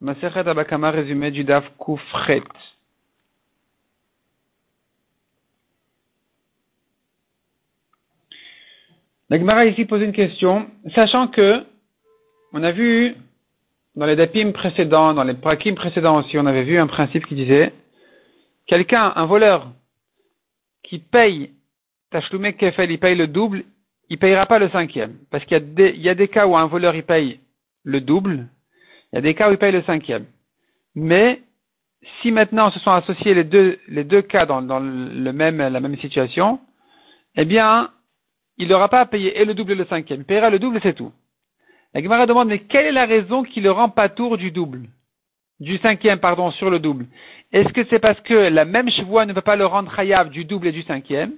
Masechet Abakama résumé du Daf Koufret. La Gemara ici pose une question, sachant que on a vu dans les dapim précédents, dans les prakim précédents aussi, on avait vu un principe qui disait quelqu'un, un voleur, qui paye Tachloumé Kefel, il paye le double, il payera pas le cinquième. Parce qu'il y, y a des cas où un voleur il paye le double, il y a des cas où il paye le cinquième. Mais si maintenant se sont associés les deux, les deux cas dans, dans le même, la même situation, eh bien, il n'aura pas à payer et le double et le cinquième. Il paiera le double et c'est tout. La Gemara demande, mais quelle est la raison qui le rend pas tour du double? Du cinquième, pardon, sur le double. Est-ce que c'est parce que la même chevoie ne peut pas le rendre chayav du double et du cinquième?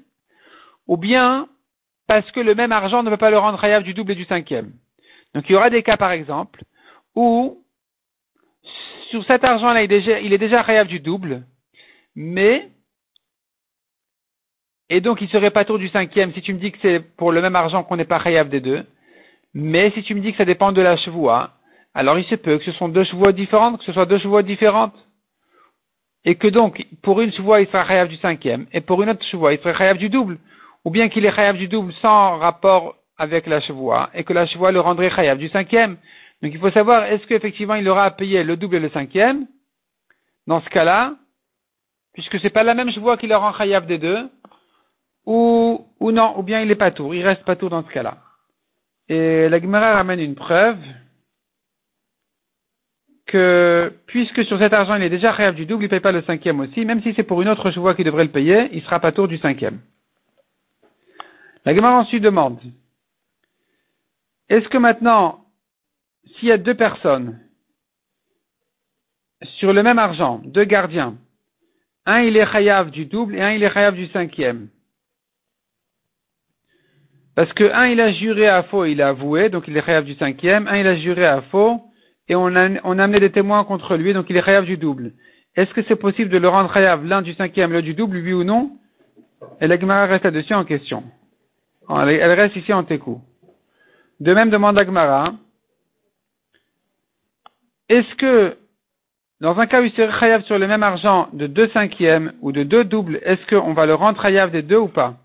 Ou bien, parce que le même argent ne peut pas le rendre chayav du double et du cinquième? Donc il y aura des cas, par exemple, où, sur cet argent-là, il, il est déjà chayav du double, mais et donc, il serait pas tour du cinquième si tu me dis que c'est pour le même argent qu'on n'est pas chayav des deux. Mais si tu me dis que ça dépend de la chevoie, alors il se peut que ce sont deux chevaux différentes, que ce soit deux chevaux différentes. Et que donc, pour une chevoie, il sera chayav du cinquième, et pour une autre chevoie, il sera chayav du double. Ou bien qu'il est chayav du double sans rapport avec la chevoie, et que la chevoie le rendrait chayav du cinquième. Donc il faut savoir, est-ce qu'effectivement il aura à payer le double et le cinquième? Dans ce cas-là, puisque c'est pas la même chevoie qui le rend chayav des deux, ou, ou non, ou bien il est pas tour, il reste pas tour dans ce cas-là. Et la Gemara ramène une preuve que puisque sur cet argent il est déjà réel du double, il ne paye pas le cinquième aussi, même si c'est pour une autre chevoie qui devrait le payer, il sera pas tour du cinquième. La Gemara ensuite demande, est-ce que maintenant, s'il y a deux personnes sur le même argent, deux gardiens, un il est chayav du double et un il est chayav du cinquième, parce que un, il a juré à faux, il a avoué, donc il est chayav du cinquième. Un, il a juré à faux, et on a, amené des témoins contre lui, donc il est chayav du double. Est-ce que c'est possible de le rendre chayav l'un du cinquième, l'autre du double, oui ou non? Et la Gemara reste là-dessus en question. Elle, reste ici en técou. De même demande la Gemara, est-ce que, dans un cas où il serait chayav sur le même argent de deux cinquièmes ou de deux doubles, est-ce qu'on va le rendre chayav des deux ou pas?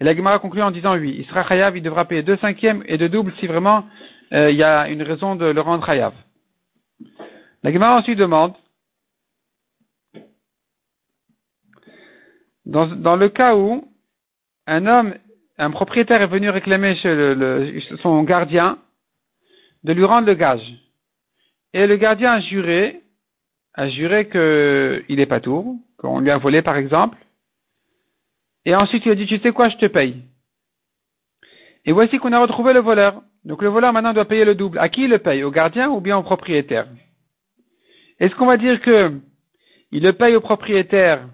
Et la Gemara conclut en disant oui, il sera chayav, il devra payer deux cinquièmes et deux doubles si vraiment euh, il y a une raison de le rendre chayav. La Gemara ensuite demande, dans, le cas où un homme, un propriétaire est venu réclamer chez son gardien de lui rendre le gage, et le gardien a juré, a juré qu'il n'est pas tour, qu'on lui a volé par exemple, et ensuite, il a dit, tu sais quoi, je te paye. Et voici qu'on a retrouvé le voleur. Donc le voleur maintenant doit payer le double. À qui il le paye? Au gardien ou bien au propriétaire? Est-ce qu'on va dire que il le paye au propriétaire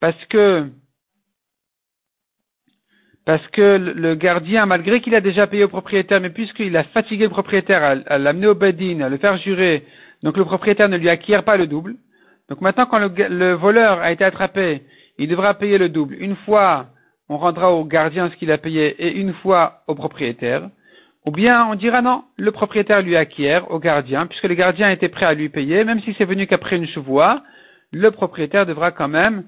parce que parce que le gardien, malgré qu'il a déjà payé au propriétaire, mais puisqu'il a fatigué le propriétaire à, l'amener au bedin, à le faire jurer, donc le propriétaire ne lui acquiert pas le double. Donc maintenant, quand le voleur a été attrapé il devra payer le double. Une fois, on rendra au gardien ce qu'il a payé et une fois au propriétaire. Ou bien on dira non, le propriétaire lui acquiert au gardien, puisque le gardien était prêt à lui payer, même si c'est venu qu'après une chevoie, le propriétaire devra quand même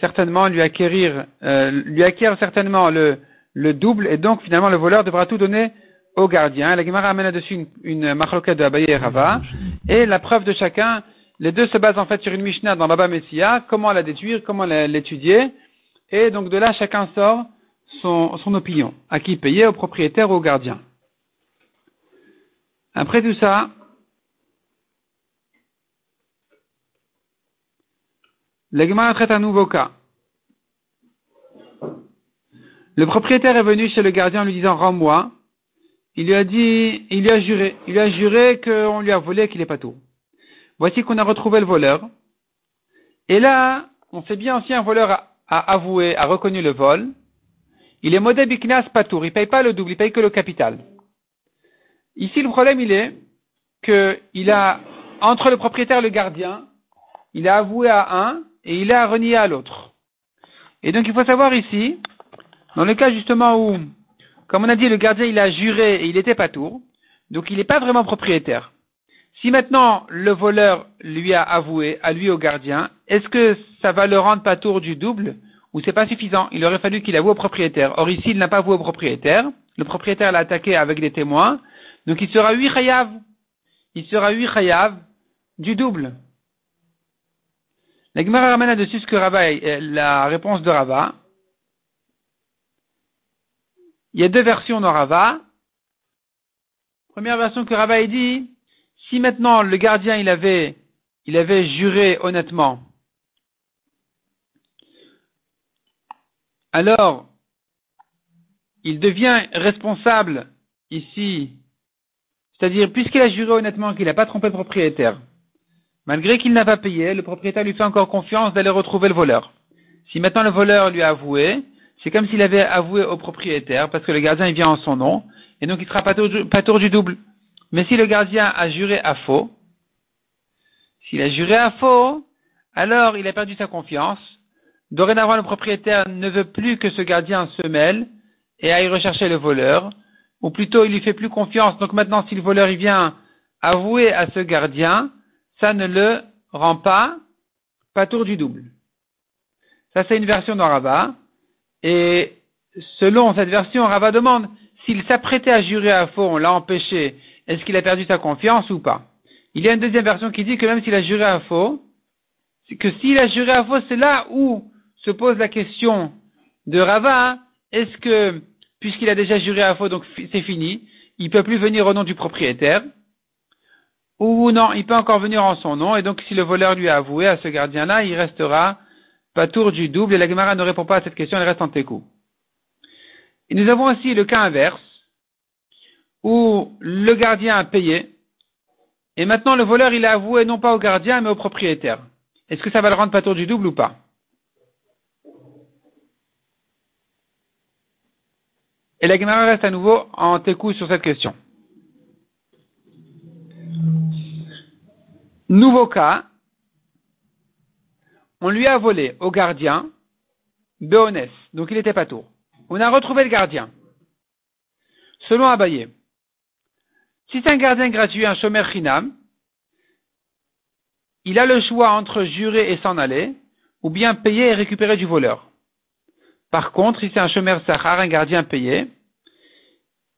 certainement lui acquérir, euh, lui acquiert certainement le, le double, et donc finalement le voleur devra tout donner au gardien. La Gemara amène là-dessus une, une de Abaye et Rava, et la preuve de chacun, les deux se basent en fait sur une Mishnah dans Baba Messia, comment la détruire, comment l'étudier, et donc de là chacun sort son, son opinion, à qui payer, au propriétaire ou au gardien? Après tout ça, l'Egma traite un nouveau cas. Le propriétaire est venu chez le gardien en lui disant Rends-moi. Il lui a dit, il lui a juré, il lui a juré qu'on lui a volé qu'il n'est pas tout. Voici qu'on a retrouvé le voleur. Et là, on sait bien aussi un voleur a, avoué, a reconnu le vol. Il est modé biknas patour, il paye pas le double, il paye que le capital. Ici, le problème, il est qu'il a, entre le propriétaire et le gardien, il a avoué à un et il a renié à l'autre. Et donc, il faut savoir ici, dans le cas justement où, comme on a dit, le gardien, il a juré et il était pas tour, donc il n'est pas vraiment propriétaire. Si maintenant le voleur lui a avoué, à lui au gardien, est-ce que ça va le rendre pas tour du double ou c'est pas suffisant? Il aurait fallu qu'il avoue au propriétaire. Or ici, il n'a pas avoué au propriétaire. Le propriétaire l'a attaqué avec des témoins. Donc il sera huit chayav. Il sera huit chayav du double. La Gemara ramène dessus ce que Rava, la réponse de Rava. Il y a deux versions dans Rava. Première version que Rava dit, si maintenant le gardien il avait, il avait juré honnêtement, alors il devient responsable ici, c'est-à-dire puisqu'il a juré honnêtement qu'il n'a pas trompé le propriétaire, malgré qu'il n'a pas payé, le propriétaire lui fait encore confiance d'aller retrouver le voleur. Si maintenant le voleur lui a avoué, c'est comme s'il avait avoué au propriétaire, parce que le gardien il vient en son nom, et donc il sera pas tour, du double. Mais si le gardien a juré à faux, s'il a juré à faux, alors il a perdu sa confiance. Dorénavant, le propriétaire ne veut plus que ce gardien se mêle et aille rechercher le voleur, ou plutôt il lui fait plus confiance. Donc maintenant, si le voleur il vient avouer à ce gardien, ça ne le rend pas pas tour du double. Ça, c'est une version de Rava. Et selon cette version, Rava demande s'il s'apprêtait à jurer à faux, on l'a empêché, est-ce qu'il a perdu sa confiance ou pas? Il y a une deuxième version qui dit que même s'il a juré à faux, que s'il a juré à faux, c'est là où se pose la question de Rava, est-ce que, puisqu'il a déjà juré à faux, donc c'est fini, il peut plus venir au nom du propriétaire, ou non, il peut encore venir en son nom, et donc si le voleur lui a avoué à ce gardien-là, il restera pas tour du double, et la Gemara ne répond pas à cette question, elle reste en técou. Et nous avons aussi le cas inverse, où le gardien a payé, et maintenant le voleur il a avoué non pas au gardien, mais au propriétaire. Est-ce que ça va le rendre pas tour du double ou pas? Et la Gemara reste à nouveau en técou sur cette question. Nouveau cas, on lui a volé au gardien Béonès, donc il n'était pas tour. On a retrouvé le gardien. Selon Abaye, si c'est un gardien gratuit, un chômeur chinam, il a le choix entre jurer et s'en aller, ou bien payer et récupérer du voleur. Par contre, si c'est un chômeur sahar, un gardien payé,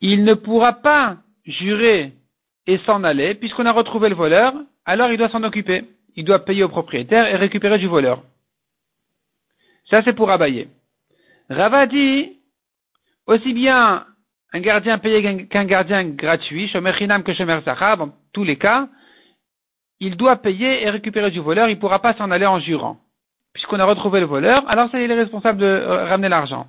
il ne pourra pas jurer et s'en aller, puisqu'on a retrouvé le voleur, alors il doit s'en occuper. Il doit payer au propriétaire et récupérer du voleur. Ça, c'est pour Abaye. Rava dit, aussi bien un gardien payé qu'un gardien gratuit, Shomer que Shomer Zachar, dans tous les cas, il doit payer et récupérer du voleur, il ne pourra pas s'en aller en jurant. Puisqu'on a retrouvé le voleur, alors c'est il est responsable de euh, ramener l'argent.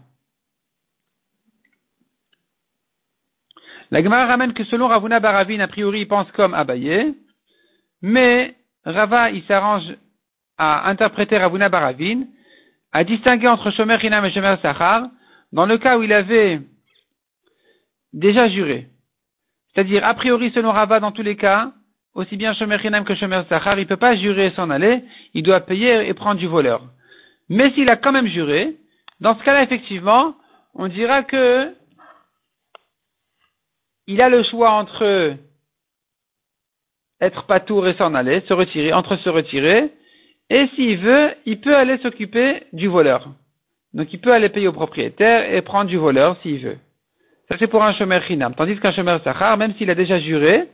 La Gemara ramène que selon Ravuna Baravine, a priori, il pense comme Abaye, mais Rava, il s'arrange à interpréter Ravuna Baravin, à distinguer entre Shomer Hinam et Shomer Sachar, dans le cas où il avait déjà juré. C'est-à-dire, a priori, selon Rava, dans tous les cas, aussi bien Shomer Hinam que Shomer Sachar, il ne peut pas jurer et s'en aller, il doit payer et prendre du voleur. Mais s'il a quand même juré, dans ce cas-là, effectivement, on dira que il a le choix entre être patour et s'en aller, se retirer, entre se retirer, et s'il veut, il peut aller s'occuper du voleur. Donc il peut aller payer au propriétaire et prendre du voleur s'il veut. Ça c'est pour un chômeur chinam. Tandis qu'un chômeur sachar, même s'il a déjà juré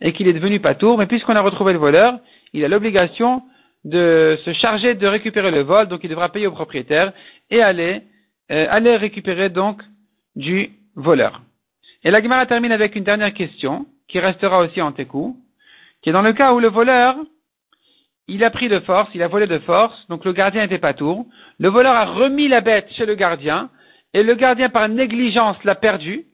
et qu'il est devenu patour, mais puisqu'on a retrouvé le voleur, il a l'obligation de se charger de récupérer le vol, donc il devra payer au propriétaire et aller, euh, aller récupérer donc du voleur. Et la Gemara termine avec une dernière question, qui restera aussi en técou qui est dans le cas où le voleur, il a pris de force, il a volé de force, donc le gardien n'était pas tour. Le voleur a remis la bête chez le gardien, et le gardien, par négligence, l'a perdu.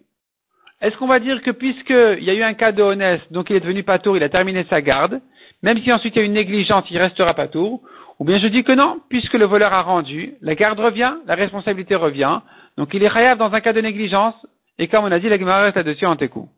Est-ce qu'on va dire que puisqu'il y a eu un cas de honnête, donc il est devenu pas tour, il a terminé sa garde, même si ensuite il y a une négligence, il restera pas tour, ou bien je dis que non, puisque le voleur a rendu, la garde revient, la responsabilité revient, donc il est khayab dans un cas de négligence, et comme on a dit, la Gemara reste là-dessus en técou.